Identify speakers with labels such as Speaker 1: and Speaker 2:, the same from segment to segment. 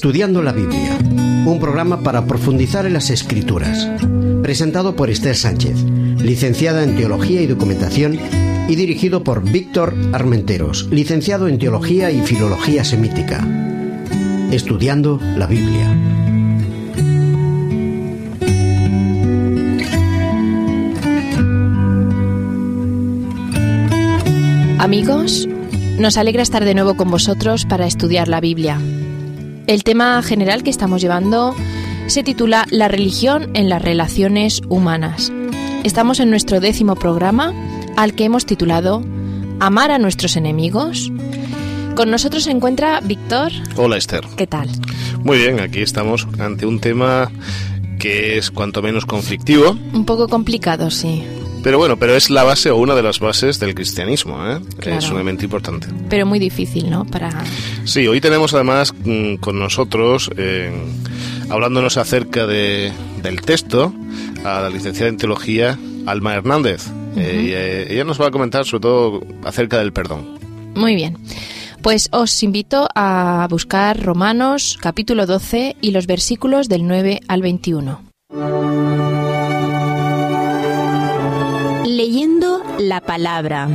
Speaker 1: Estudiando la Biblia, un programa para profundizar en las escrituras, presentado por Esther Sánchez, licenciada en Teología y Documentación, y dirigido por Víctor Armenteros, licenciado en Teología y Filología Semítica. Estudiando la Biblia.
Speaker 2: Amigos, nos alegra estar de nuevo con vosotros para estudiar la Biblia. El tema general que estamos llevando se titula La religión en las relaciones humanas. Estamos en nuestro décimo programa al que hemos titulado Amar a nuestros enemigos. Con nosotros se encuentra Víctor.
Speaker 3: Hola Esther.
Speaker 2: ¿Qué tal?
Speaker 3: Muy bien, aquí estamos ante un tema que es cuanto menos conflictivo.
Speaker 2: Un poco complicado, sí.
Speaker 3: Pero bueno, pero es la base o una de las bases del cristianismo, ¿eh?
Speaker 2: Claro.
Speaker 3: Es un elemento importante.
Speaker 2: Pero muy difícil, ¿no? Para...
Speaker 3: Sí, hoy tenemos además mm, con nosotros, eh, hablándonos acerca de, del texto, a la licenciada en teología Alma Hernández. Eh, y, eh, ella nos va a comentar sobre todo acerca del perdón.
Speaker 2: Muy bien. Pues os invito a buscar Romanos capítulo 12 y los versículos del 9 al 21.
Speaker 4: Leyendo la palabra.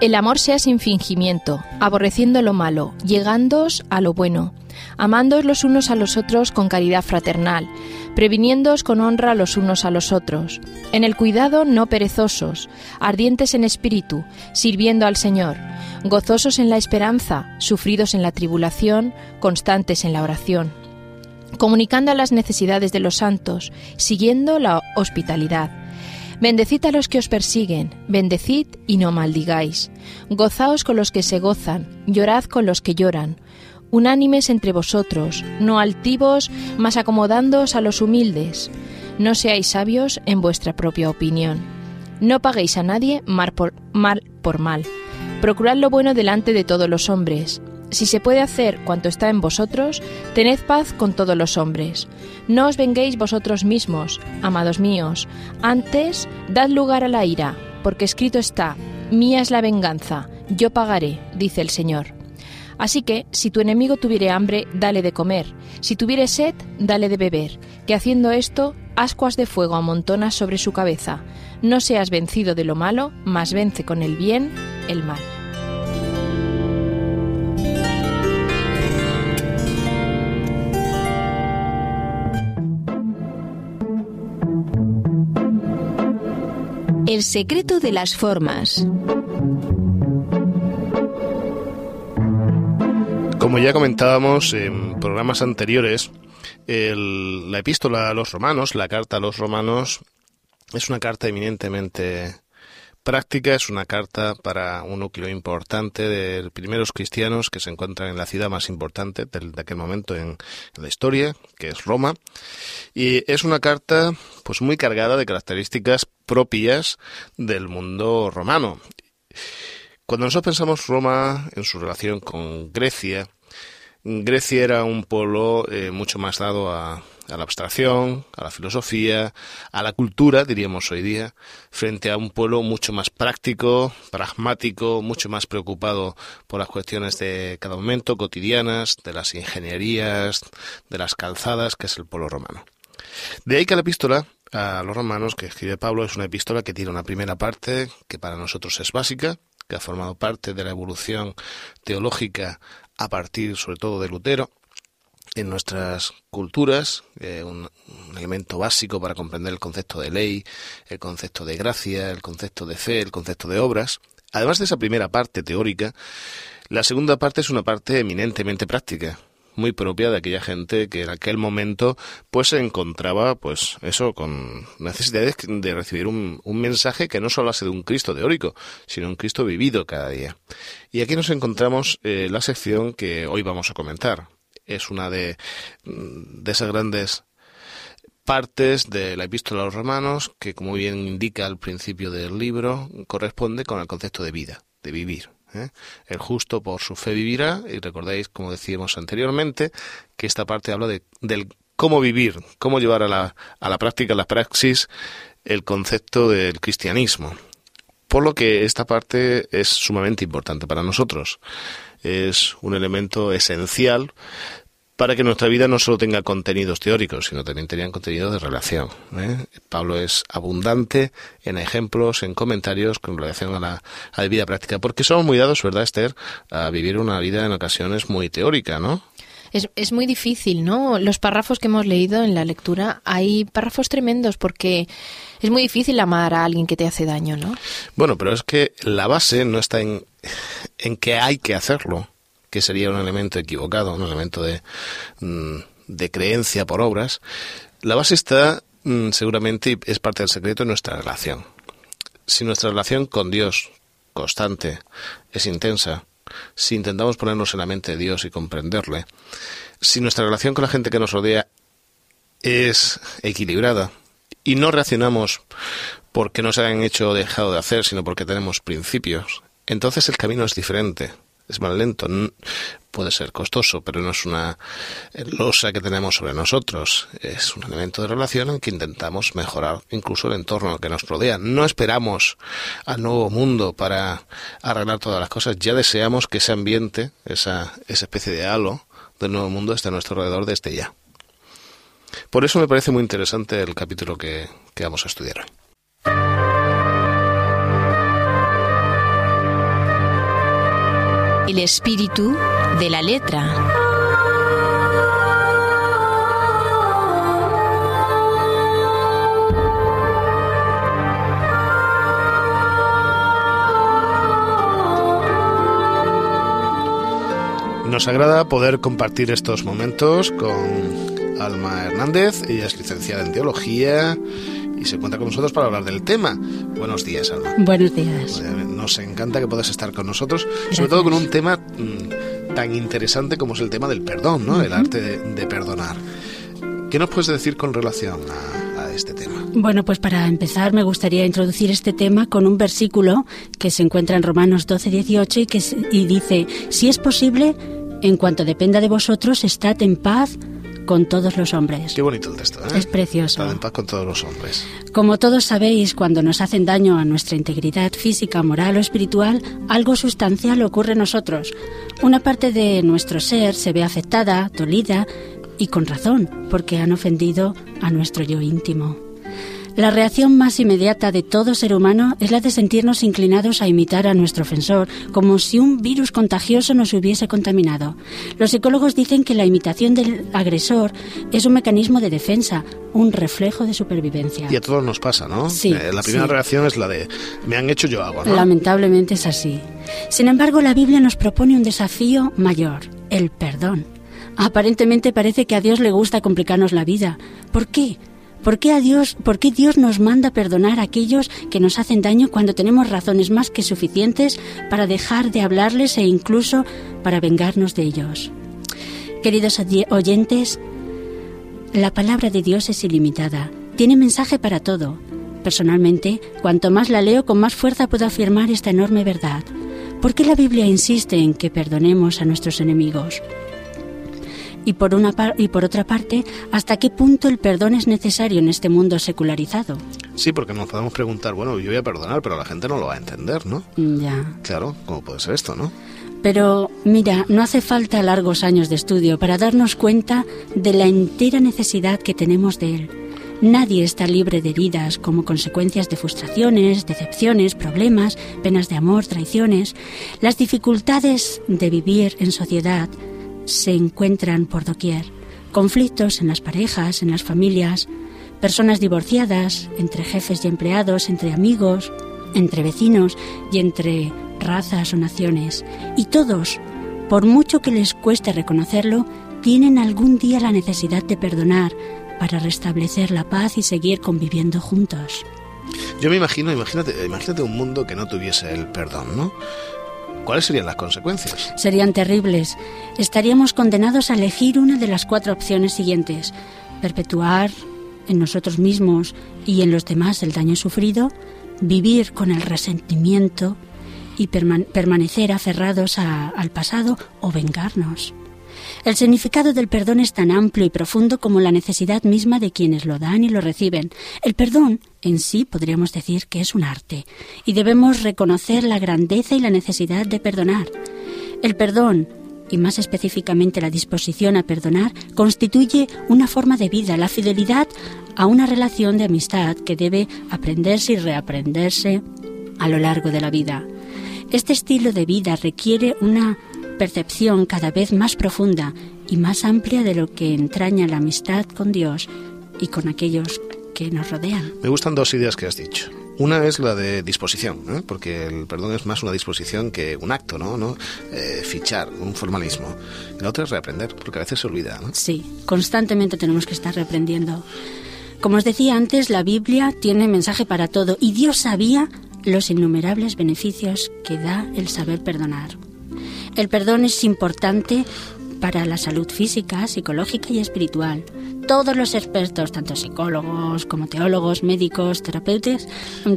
Speaker 2: El amor sea sin fingimiento, aborreciendo lo malo, llegándoos a lo bueno, amándoos los unos a los otros con caridad fraternal, previniéndoos con honra los unos a los otros, en el cuidado no perezosos, ardientes en espíritu, sirviendo al Señor, gozosos en la esperanza, sufridos en la tribulación, constantes en la oración, comunicando las necesidades de los santos, siguiendo la hospitalidad. Bendecid a los que os persiguen, bendecid y no maldigáis. Gozaos con los que se gozan, llorad con los que lloran. Unánimes entre vosotros, no altivos, mas acomodándoos a los humildes. No seáis sabios en vuestra propia opinión. No paguéis a nadie mal por mal. Procurad lo bueno delante de todos los hombres. Si se puede hacer cuanto está en vosotros, tened paz con todos los hombres. No os venguéis vosotros mismos, amados míos, antes dad lugar a la ira, porque escrito está, mía es la venganza, yo pagaré, dice el Señor. Así que, si tu enemigo tuviere hambre, dale de comer, si tuviere sed, dale de beber, que haciendo esto, ascuas de fuego amontonas sobre su cabeza. No seas vencido de lo malo, mas vence con el bien el mal.
Speaker 4: El secreto de las formas.
Speaker 3: Como ya comentábamos en programas anteriores, el- la epístola a los romanos, la carta a los romanos, es una carta eminentemente práctica, es una carta para un núcleo importante de primeros cristianos que se encuentran en la ciudad más importante del- de aquel momento en, en la historia, que es Roma. Y es una carta pues muy cargada de características propias del mundo romano. Cuando nosotros pensamos Roma en su relación con Grecia, Grecia era un pueblo eh, mucho más dado a, a la abstracción, a la filosofía, a la cultura, diríamos hoy día, frente a un pueblo mucho más práctico, pragmático, mucho más preocupado por las cuestiones de cada momento, cotidianas, de las ingenierías, de las calzadas, que es el pueblo romano. De ahí que la epístola a los romanos que escribe Pablo es una epístola que tiene una primera parte que para nosotros es básica, que ha formado parte de la evolución teológica a partir sobre todo de Lutero en nuestras culturas, eh, un, un elemento básico para comprender el concepto de ley, el concepto de gracia, el concepto de fe, el concepto de obras. Además de esa primera parte teórica, la segunda parte es una parte eminentemente práctica, muy propia de aquella gente que en aquel momento pues se encontraba pues eso con necesidades de recibir un, un mensaje que no solo hace de un Cristo teórico sino un Cristo vivido cada día. Y aquí nos encontramos eh, la sección que hoy vamos a comentar. Es una de, de esas grandes partes de la epístola a los romanos que como bien indica al principio del libro corresponde con el concepto de vida de vivir ¿eh? El justo por su fe vivirá, y recordáis, como decíamos anteriormente, que esta parte habla de, del cómo vivir, cómo llevar a la, a la práctica, a la praxis, el concepto del cristianismo. Por lo que esta parte es sumamente importante para nosotros. Es un elemento esencial para que nuestra vida no solo tenga contenidos teóricos, sino también tenga contenidos de relación. ¿eh? Pablo es abundante en ejemplos, en comentarios con relación a la, a la vida práctica, porque somos muy dados, ¿verdad, Esther?, a vivir una vida en ocasiones muy teórica, ¿no?
Speaker 2: Es, es, muy difícil, ¿no? Los párrafos que hemos leído en la lectura, hay párrafos tremendos porque es muy difícil amar a alguien que te hace daño, ¿no?
Speaker 3: Bueno, pero es que la base no está en, en que hay que hacerlo, que sería un elemento equivocado, un elemento de, mm, de creencia por obras. La base está mm, seguramente, es parte del secreto, en nuestra relación. Si nuestra relación con Dios constante es intensa, si intentamos ponernos en la mente de Dios y comprenderle, si nuestra relación con la gente que nos rodea es equilibrada y no reaccionamos porque nos hayan hecho o dejado de hacer, sino porque tenemos principios, entonces el camino es diferente, es más lento, puede ser costoso, pero no es una losa que tenemos sobre nosotros, es un elemento de relación en que intentamos mejorar incluso el entorno que nos rodea. No esperamos al nuevo mundo para arreglar todas las cosas, ya deseamos que ese ambiente, esa, esa especie de halo del nuevo mundo esté a nuestro alrededor desde ya. Por eso me parece muy interesante el capítulo que, que vamos a estudiar hoy.
Speaker 4: El espíritu de la letra.
Speaker 3: Nos agrada poder compartir estos momentos con Alma Hernández. Ella es licenciada en teología y se encuentra con nosotros para hablar del tema. Buenos días, Alma.
Speaker 5: Buenos días.
Speaker 3: Nos encanta que puedas estar con nosotros, sobre todo con un tema mmm, tan interesante como es el tema del perdón, ¿no? Uh -huh. El arte de, de, perdonar. ¿Qué nos puedes decir con relación a, a este tema?
Speaker 5: Bueno, pues para empezar me gustaría introducir este tema con un versículo que se encuentra en Romanos 12, 18 y, que, y dice, si es posible, en cuanto dependa de vosotros, estad en paz con todos los hombres.
Speaker 3: Qué bonito el texto, ¿eh?
Speaker 5: Es precioso.
Speaker 3: Estad en paz con todos los hombres.
Speaker 5: Como todos sabéis, cuando nos hacen daño a nuestra integridad física, moral o espiritual, algo sustancial ocurre en nosotros. Una parte de nuestro ser se ve afectada, dolida y con razón, porque han ofendido a nuestro yo íntimo. La reacción más inmediata de todo ser humano es la de sentirnos inclinados a imitar a nuestro ofensor, como si un virus contagioso nos hubiese contaminado. Los psicólogos dicen que la imitación del agresor es un mecanismo de defensa, un reflejo de supervivencia.
Speaker 3: Y a todos nos pasa, ¿no?
Speaker 5: Sí.
Speaker 3: Eh, la primera
Speaker 5: sí.
Speaker 3: reacción es la de me han hecho yo algo, ¿no?
Speaker 5: Lamentablemente es así. Sin embargo, la Biblia nos propone un desafío mayor, el perdón. Aparentemente parece que a Dios le gusta complicarnos la vida. ¿Por qué? ¿Por qué, Dios, ¿Por qué Dios nos manda perdonar a aquellos que nos hacen daño cuando tenemos razones más que suficientes para dejar de hablarles e incluso para vengarnos de ellos? Queridos oyentes, la palabra de Dios es ilimitada, tiene mensaje para todo. Personalmente, cuanto más la leo, con más fuerza puedo afirmar esta enorme verdad. ¿Por qué la Biblia insiste en que perdonemos a nuestros enemigos? Y por, una y por otra parte, ¿hasta qué punto el perdón es necesario en este mundo secularizado?
Speaker 3: Sí, porque nos podemos preguntar, bueno, yo voy a perdonar, pero la gente no lo va a entender, ¿no?
Speaker 5: Ya.
Speaker 3: Claro, ¿cómo puede ser esto, no?
Speaker 5: Pero mira, no hace falta largos años de estudio para darnos cuenta de la entera necesidad que tenemos de él. Nadie está libre de heridas como consecuencias de frustraciones, decepciones, problemas, penas de amor, traiciones. Las dificultades de vivir en sociedad se encuentran por doquier. Conflictos en las parejas, en las familias, personas divorciadas, entre jefes y empleados, entre amigos, entre vecinos y entre razas o naciones. Y todos, por mucho que les cueste reconocerlo, tienen algún día la necesidad de perdonar para restablecer la paz y seguir conviviendo juntos.
Speaker 3: Yo me imagino, imagínate, imagínate un mundo que no tuviese el perdón, ¿no? ¿Cuáles serían las consecuencias?
Speaker 5: Serían terribles. Estaríamos condenados a elegir una de las cuatro opciones siguientes. Perpetuar en nosotros mismos y en los demás el daño sufrido, vivir con el resentimiento, y permanecer aferrados al pasado o vengarnos. El significado del perdón es tan amplio y profundo como la necesidad misma de quienes lo dan y lo reciben. El perdón en sí podríamos decir que es un arte y debemos reconocer la grandeza y la necesidad de perdonar. El perdón y más específicamente la disposición a perdonar, constituye una forma de vida, la fidelidad a una relación de amistad que debe aprenderse y reaprenderse a lo largo de la vida. Este estilo de vida requiere una percepción cada vez más profunda y más amplia de lo que entraña la amistad con Dios y con aquellos que nos rodean.
Speaker 3: Me gustan dos ideas que has dicho. Una es la de disposición, ¿eh? porque el perdón es más una disposición que un acto, ¿no? ¿No? Eh, fichar, un formalismo. Y la otra es reaprender, porque a veces se olvida. ¿no?
Speaker 5: Sí, constantemente tenemos que estar reaprendiendo. Como os decía antes, la Biblia tiene mensaje para todo y Dios sabía los innumerables beneficios que da el saber perdonar. El perdón es importante para la salud física, psicológica y espiritual. Todos los expertos, tanto psicólogos como teólogos, médicos, terapeutas,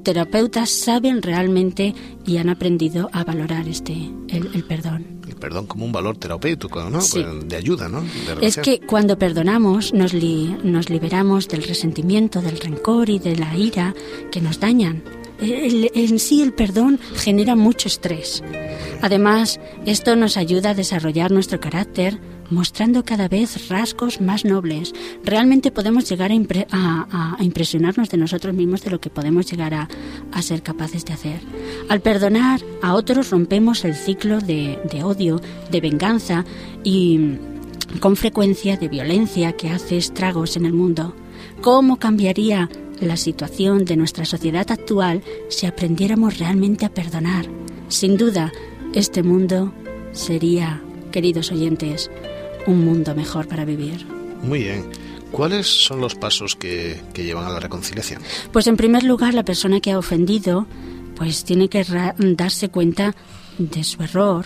Speaker 5: terapeutas saben realmente y han aprendido a valorar este el, perdón.
Speaker 3: El perdón como un valor terapéutico, ¿no? De ayuda, ¿no?
Speaker 5: es que cuando perdonamos nos, nos liberamos del resentimiento, del rencor y de la ira que nos dañan en sí el perdón genera mucho estrés. Además, esto nos ayuda a desarrollar nuestro carácter, mostrando cada vez rasgos más nobles. Realmente podemos llegar a, impresionarnos de nosotros mismos de lo que podemos llegar a, ser capaces de hacer. Al perdonar a otros rompemos el ciclo de, de odio, de venganza y con frecuencia de violencia que hace estragos en el mundo. ¿Cómo cambiaría la situación de nuestra sociedad actual si aprendiéramos realmente a perdonar. Sin duda, este mundo sería, queridos oyentes, un mundo mejor para vivir.
Speaker 3: Muy bien. ¿Cuáles son los pasos que, llevan a la reconciliación?
Speaker 5: Pues en primer lugar, la persona que ha ofendido pues tiene que darse cuenta de su error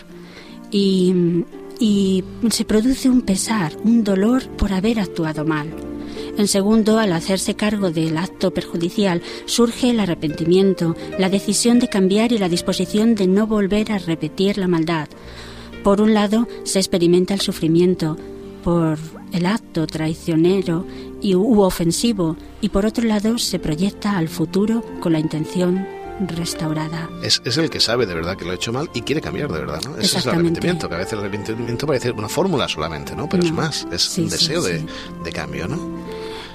Speaker 5: y, y se produce un pesar, un dolor por haber actuado mal. En segundo, al hacerse cargo del acto perjudicial, surge el arrepentimiento, la decisión de cambiar y la disposición de no volver a repetir la maldad. Por un lado, se experimenta el sufrimiento por el acto traicionero y u ofensivo, y por otro lado, se proyecta al futuro con la intención restaurada.
Speaker 3: Es, el que sabe de verdad que lo ha hecho mal y quiere cambiar de verdad, ¿no? Ese es el arrepentimiento, que a veces el arrepentimiento parece una fórmula solamente, ¿no? Pero es más, es un deseo de, de, cambio, ¿no?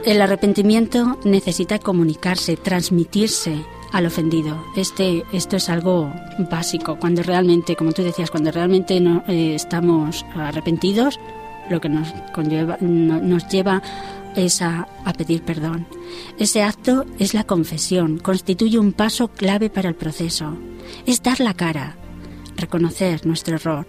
Speaker 5: El arrepentimiento necesita comunicarse, transmitirse al ofendido. Este, esto es algo básico. Cuando realmente, como tú decías, cuando realmente no, eh, estamos arrepentidos, lo que nos, conlleva, nos lleva es a, a, pedir perdón. Ese acto es la confesión, constituye un paso clave para el proceso. Es dar la cara, reconocer nuestro error.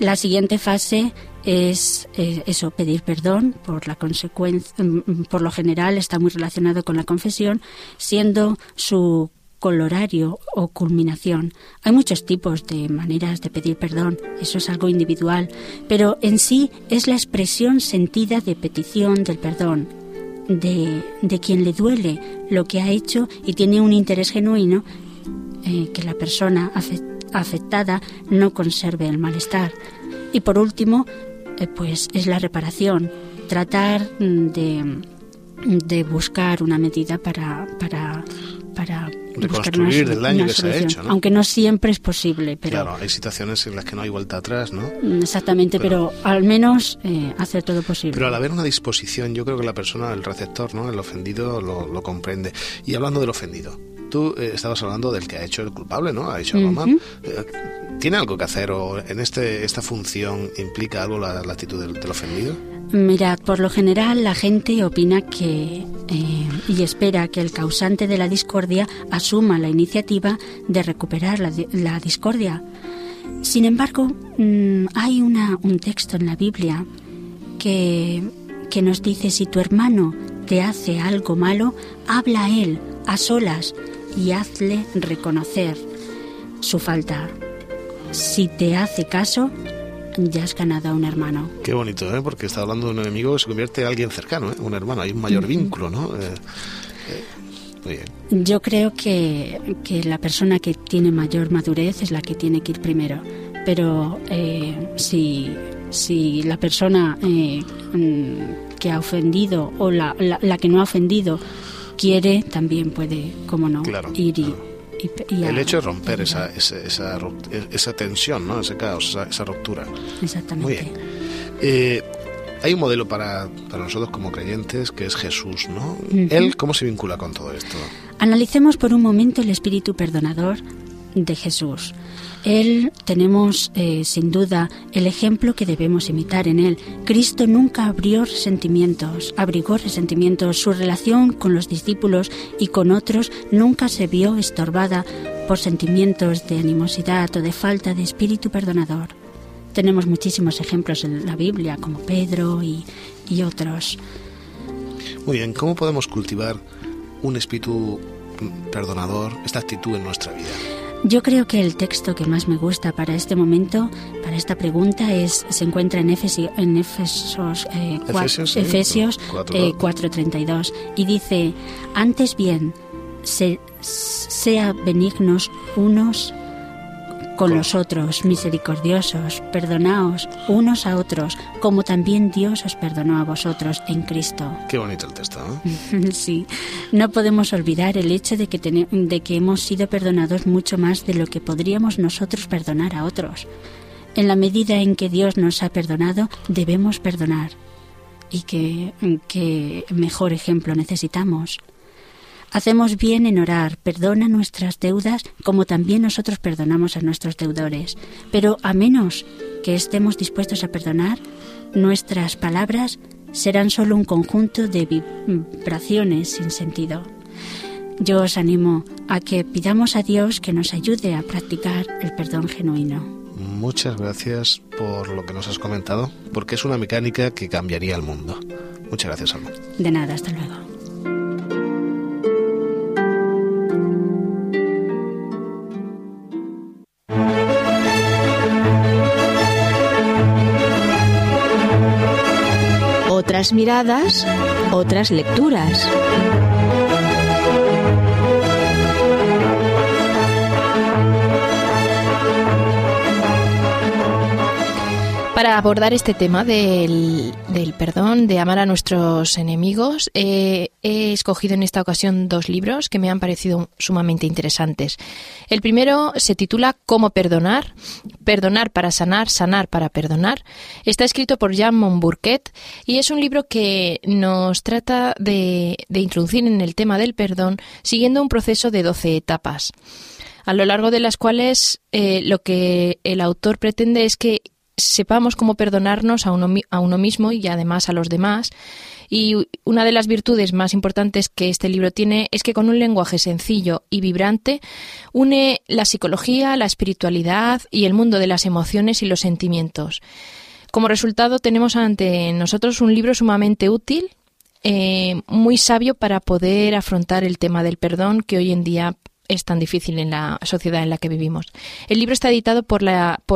Speaker 5: La siguiente fase es eh, eso, pedir perdón por la consecuencia, mm, por lo general está muy relacionado con la confesión, siendo su colorario o culminación. Hay muchos tipos de maneras de pedir perdón, eso es algo individual, pero en sí es la expresión sentida de petición del perdón, de, de quien le duele lo que ha hecho y tiene un interés genuino eh, que la persona afectada no conserve el malestar. Y por último, pues es la reparación, tratar mm, de, de buscar una medida para, para, para
Speaker 3: reconstruir el daño que se ha hecho.
Speaker 5: Aunque no siempre es posible. Pero,
Speaker 3: claro, hay situaciones en las que no hay vuelta atrás, ¿no?
Speaker 5: Mm, exactamente, pero, al menos eh, hacer todo posible.
Speaker 3: Pero al haber una disposición, yo creo que la persona, el receptor, ¿no? el ofendido, lo, lo comprende. Y hablando del ofendido, tú eh, estabas hablando del que ha hecho el culpable, ¿no? Ha hecho mal. Eh, ¿Tiene algo que hacer o en este esta función implica algo la, actitud del, ofendido?
Speaker 5: Mirad, por lo general la gente opina que eh, y espera que el causante de la discordia asuma la iniciativa de recuperar la, discordia. Sin embargo, mm, hay una, un texto en la Biblia que, que nos dice, si tu hermano te hace algo malo, habla a él a solas y hazle reconocer su falta. Si te hace caso, ya has ganado a un hermano.
Speaker 3: Qué bonito, ¿eh? porque está hablando de un enemigo que se convierte en alguien cercano, ¿eh? un hermano, hay un mayor vínculo, ¿no? Eh,
Speaker 5: Yo creo que, que, la persona que tiene mayor madurez es la que tiene que ir primero. Pero eh, si, si la persona eh, mm, que ha ofendido o la, la, que no ha ofendido quiere, también puede, como no, ir y,
Speaker 3: el hecho de romper esa, esa, esa, tensión, ¿no? ese caos, esa, ruptura.
Speaker 5: Exactamente.
Speaker 3: Muy bien. Eh, hay un modelo para, para, nosotros como creyentes que es Jesús, ¿no? ¿Él cómo se vincula con todo esto?
Speaker 5: Analicemos por un momento el espíritu perdonador de Jesús. Él tenemos eh, sin duda el ejemplo que debemos imitar en él. Cristo nunca abrió resentimientos, abrigó resentimientos. Su relación con los discípulos y con otros nunca se vio estorbada por sentimientos de animosidad o de falta de espíritu perdonador. Tenemos muchísimos ejemplos en la Biblia, como Pedro y, y otros.
Speaker 3: Muy bien, ¿cómo podemos cultivar un espíritu perdonador, esta actitud en nuestra vida?
Speaker 5: Yo creo que el texto que más me gusta para este momento, para esta pregunta, es se encuentra en, en Efesos, eh, Efesios, 4.32 eh, y dice, antes bien, se, sea benignos unos con los otros, misericordiosos, perdonaos unos a otros, como también Dios os perdonó a vosotros en Cristo.
Speaker 3: Qué bonito el texto,
Speaker 5: sí, no podemos olvidar el hecho de que, de que hemos sido perdonados mucho más de lo que podríamos nosotros perdonar a otros. En la medida en que Dios nos ha perdonado, debemos perdonar. Y qué que mejor ejemplo necesitamos. Hacemos bien en orar, perdona nuestras deudas como también nosotros perdonamos a nuestros deudores. Pero a menos que estemos dispuestos a perdonar, nuestras palabras serán solo un conjunto de vibraciones sin sentido. Yo os animo a que pidamos a Dios que nos ayude a practicar el perdón genuino.
Speaker 3: Muchas gracias por lo que nos has comentado, porque es una mecánica que cambiaría el mundo. Muchas gracias, Alma.
Speaker 5: De nada, hasta luego.
Speaker 4: Otras miradas, otras lecturas.
Speaker 2: Para abordar este tema del, perdón, de amar a nuestros enemigos, eh, he escogido en esta ocasión dos libros que me han parecido sumamente interesantes. El primero se titula Cómo perdonar, perdonar para sanar, sanar para perdonar. Está escrito por Jean Monbourquet y es un libro que nos trata de, introducir en el tema del perdón siguiendo un proceso de 12 etapas a lo largo de las cuales eh, lo que el autor pretende es que sepamos cómo perdonarnos a uno, a uno mismo y además a los demás. Y una de las virtudes más importantes que este libro tiene es que con un lenguaje sencillo y vibrante une la psicología, la espiritualidad y el mundo de las emociones y los sentimientos. Como resultado tenemos ante nosotros un libro sumamente útil, eh, muy sabio para poder afrontar el tema del perdón que hoy en día es tan difícil en la sociedad en la que vivimos. El libro está editado por,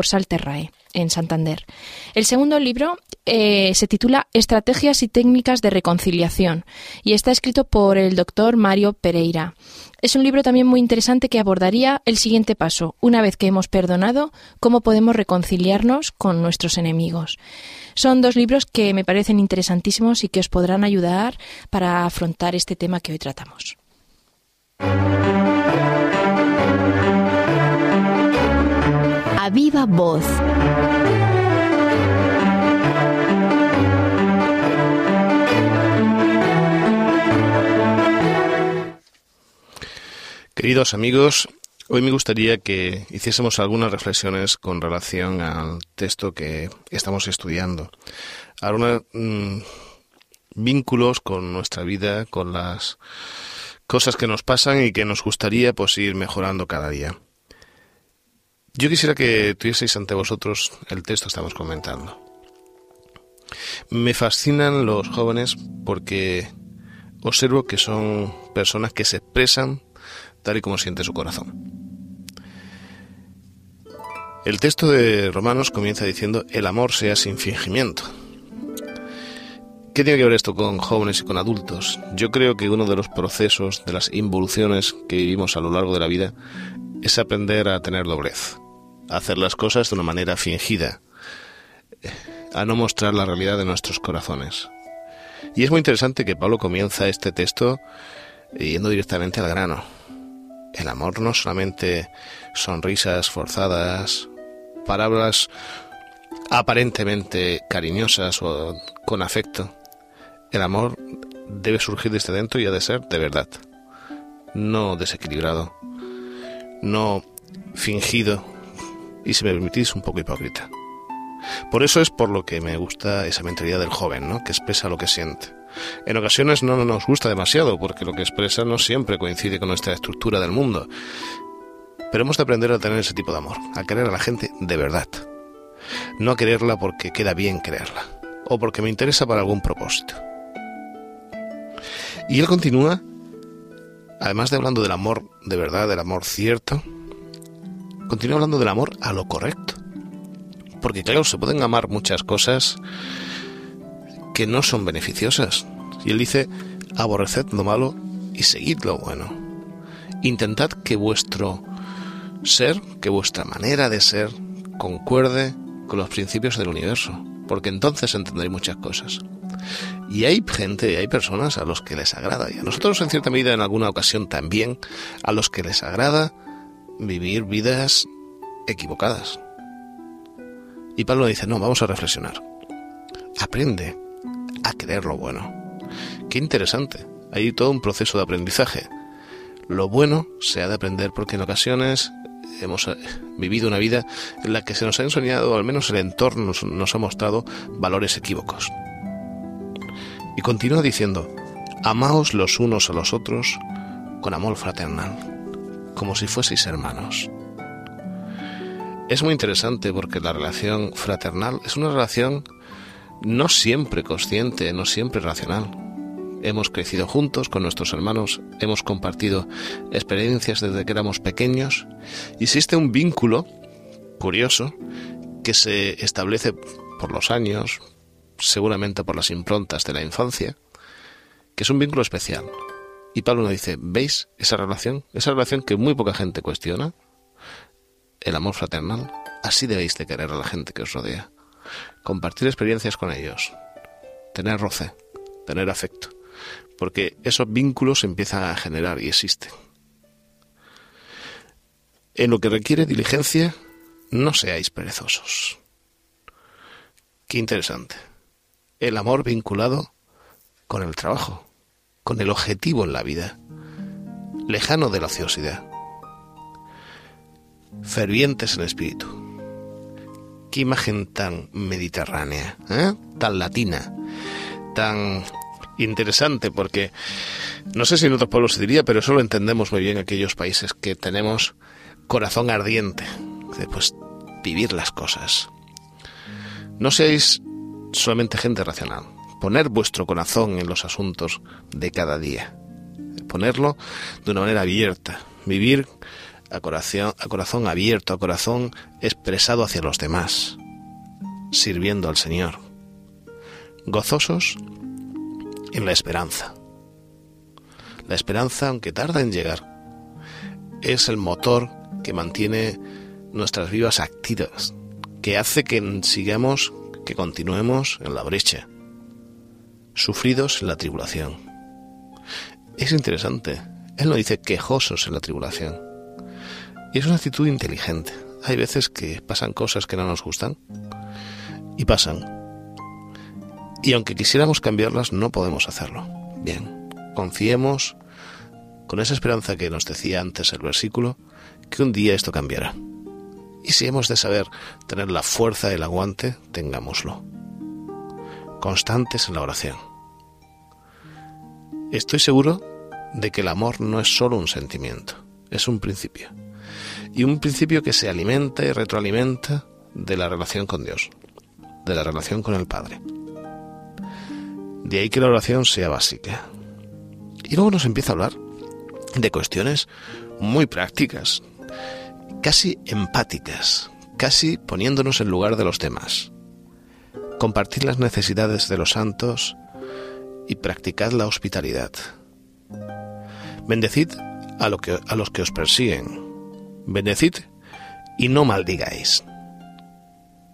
Speaker 2: Salterrae en Santander. El segundo libro eh, se titula Estrategias y técnicas de reconciliación y está escrito por el doctor Mario Pereira. Es un libro también muy interesante que abordaría el siguiente paso. Una vez que hemos perdonado, cómo podemos reconciliarnos con nuestros enemigos. Son dos libros que me parecen interesantísimos y que os podrán ayudar para afrontar este tema que hoy tratamos.
Speaker 4: Voz.
Speaker 3: Queridos amigos, hoy me gustaría que hiciésemos algunas reflexiones con relación al texto que estamos estudiando. Algunos mm, vínculos con nuestra vida, con las cosas que nos pasan y que nos gustaría pues ir mejorando cada día. Yo quisiera que tuvieseis ante vosotros el texto que estamos comentando. Me fascinan los jóvenes porque observo que son personas que se expresan tal y como siente su corazón. El texto de Romanos comienza diciendo, el amor sea sin fingimiento. ¿Qué ¿Qué tiene que ver esto con jóvenes y con adultos? Yo creo que uno de los procesos, de las involuciones que vivimos a lo largo de la vida, es aprender a tener doblez, a hacer las cosas de una manera fingida, a no mostrar la realidad de nuestros corazones. Y es muy interesante que Pablo comienza este texto yendo directamente al grano. El amor no solamente sonrisas forzadas, palabras aparentemente cariñosas o con afecto. El amor debe surgir desde dentro y ha de ser de verdad, no desequilibrado, no fingido y, si me permitís, un poco hipócrita. Por eso es por lo que me gusta esa mentalidad del joven, ¿no? que expresa lo que siente. En ocasiones no nos gusta demasiado porque lo que expresa no siempre coincide con nuestra estructura del mundo. Pero hemos de aprender a tener ese tipo de amor, a querer a la gente de verdad. No a quererla porque queda bien quererla o porque me interesa para algún propósito. Y él continúa, además de hablando del amor de verdad, del amor cierto, continúa hablando del amor a lo correcto. Porque claro, se pueden amar muchas cosas que no son beneficiosas. Y él dice, aborreced lo malo y seguid lo bueno. Intentad que vuestro ser, que vuestra manera de ser, concuerde con los principios del universo, porque entonces entenderéis muchas cosas. Y hay gente, hay personas a los que les agrada, y a nosotros en cierta medida en alguna ocasión también, a los que les agrada vivir vidas equivocadas. Y Pablo dice, no, vamos a reflexionar. Aprende a creer lo bueno. Qué interesante. Hay todo un proceso de aprendizaje. Lo bueno se ha de aprender porque en ocasiones hemos eh, vivido una vida en la que se nos ha enseñado, al menos el entorno nos, ha mostrado, valores equívocos. Y continúa diciendo, amaos los unos a los otros con amor fraternal, como si fueseis hermanos. Es muy interesante porque la relación fraternal es una relación no siempre consciente, no siempre racional. Hemos crecido juntos con nuestros hermanos, hemos compartido experiencias desde que éramos pequeños y existe un vínculo curioso que se establece por los años, seguramente por las improntas de la infancia, que es un vínculo especial. Y Pablo nos dice, ¿veis esa relación? Esa relación que muy poca gente cuestiona, el amor fraternal, así debéis de querer a la gente que os rodea. Compartir experiencias con ellos, tener roce, tener afecto, porque esos vínculos empiezan a generar y existen. En lo que requiere diligencia, no seáis perezosos. Qué interesante. El amor vinculado con el trabajo, con el objetivo en la vida, lejano de la ociosidad fervientes en espíritu. Qué imagen tan mediterránea, ¿eh? tan latina, tan interesante, porque no sé si en otros pueblos se diría, pero eso lo entendemos muy bien aquellos países que tenemos corazón ardiente, de pues vivir las cosas. No seáis solamente gente racional, poner vuestro corazón en los asuntos de cada día, ponerlo de una manera abierta, vivir a corazón, a corazón abierto, a corazón expresado hacia los demás, sirviendo al Señor, gozosos en la esperanza. La esperanza, aunque tarda en llegar, es el motor que mantiene nuestras vidas activas, que hace que sigamos, que continuemos en la brecha, sufridos en la tribulación. Es interesante, él no dice quejosos en la tribulación, y es una actitud inteligente. Hay veces que pasan cosas que no nos gustan. Y pasan. Y aunque quisiéramos cambiarlas, no podemos hacerlo. Bien, confiemos con esa esperanza que nos decía antes el versículo, que un día esto cambiará. Y si hemos de saber tener la fuerza del aguante, tengámoslo. Constantes en la oración. Estoy seguro de que el amor no es solo un sentimiento, es un principio y un principio que se alimenta y retroalimenta de la relación con Dios, de la relación con el Padre. De ahí que la oración sea básica. Y luego nos empieza a hablar de cuestiones muy prácticas, casi empáticas, casi poniéndonos en lugar de los demás. Compartir las necesidades de los santos y practicad la hospitalidad. Bendecid a, lo que, a los que os persiguen. Bendecid y no maldigáis.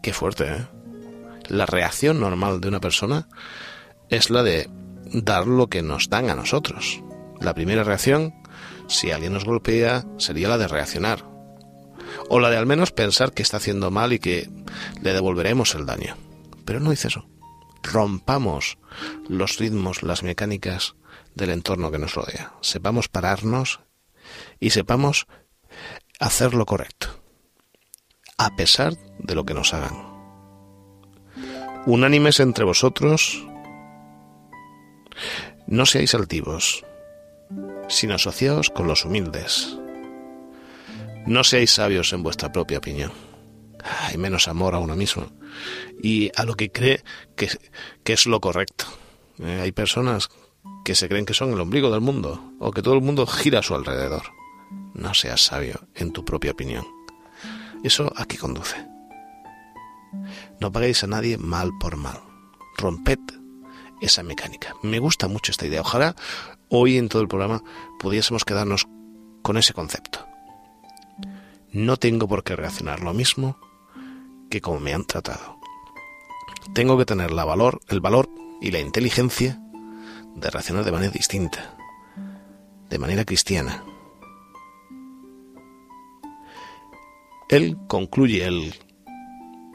Speaker 3: Qué fuerte, ¿eh? La reacción normal de una persona es la de dar lo que nos dan a nosotros. La primera reacción, si alguien nos golpea, sería la de reaccionar. O la de al menos pensar que está haciendo mal y que le devolveremos el daño. Pero no dice eso. Rompamos los ritmos, las mecánicas del entorno que nos rodea. Sepamos pararnos y sepamos hacer lo correcto, a pesar de lo que nos hagan. Unánimes entre vosotros, no seáis altivos, sino asociados con los humildes. No seáis sabios en vuestra propia opinión. Hay menos amor a uno mismo y a lo que cree que, que es lo correcto. Eh, hay personas que se creen que son el ombligo del mundo o que todo el mundo gira a su alrededor. No seas sabio en tu propia opinión. ¿Eso a qué conduce? No paguéis a nadie mal por mal. Romped esa mecánica. Me gusta mucho esta idea. Ojalá hoy en todo el programa pudiésemos quedarnos con ese concepto. No tengo por qué reaccionar lo mismo que como me han tratado. Tengo que tener la valor, el valor y la inteligencia de reaccionar de manera distinta, de manera cristiana. Él concluye el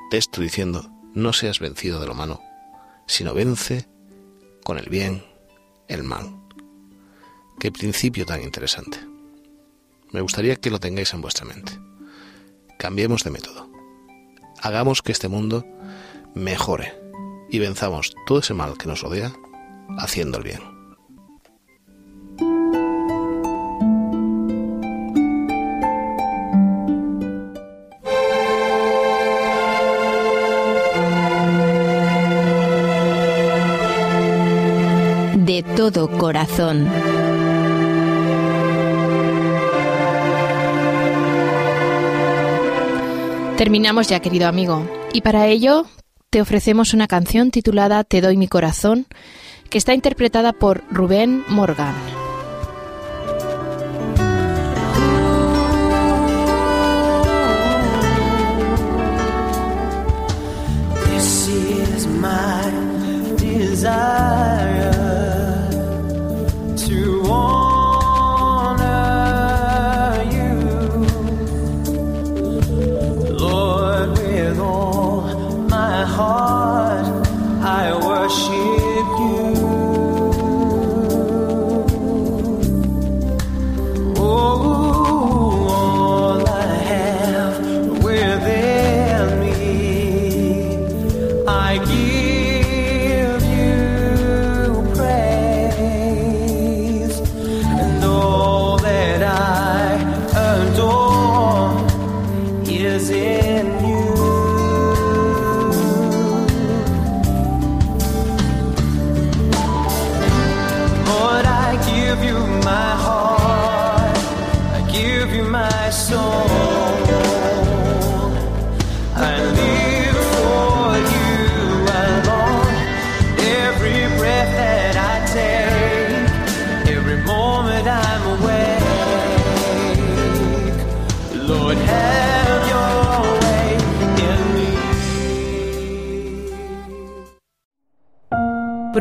Speaker 3: texto diciendo, no seas vencido de lo malo, sino vence con el bien el mal. Qué principio tan interesante. Me gustaría que lo tengáis en vuestra mente. Cambiemos de método. Hagamos que este mundo mejore y venzamos todo ese mal que nos rodea haciendo el bien.
Speaker 4: De todo corazón.
Speaker 2: Terminamos ya, querido amigo, y para ello te ofrecemos una canción titulada Te doy mi corazón, que está interpretada por Rubén Morgan.
Speaker 6: Heart.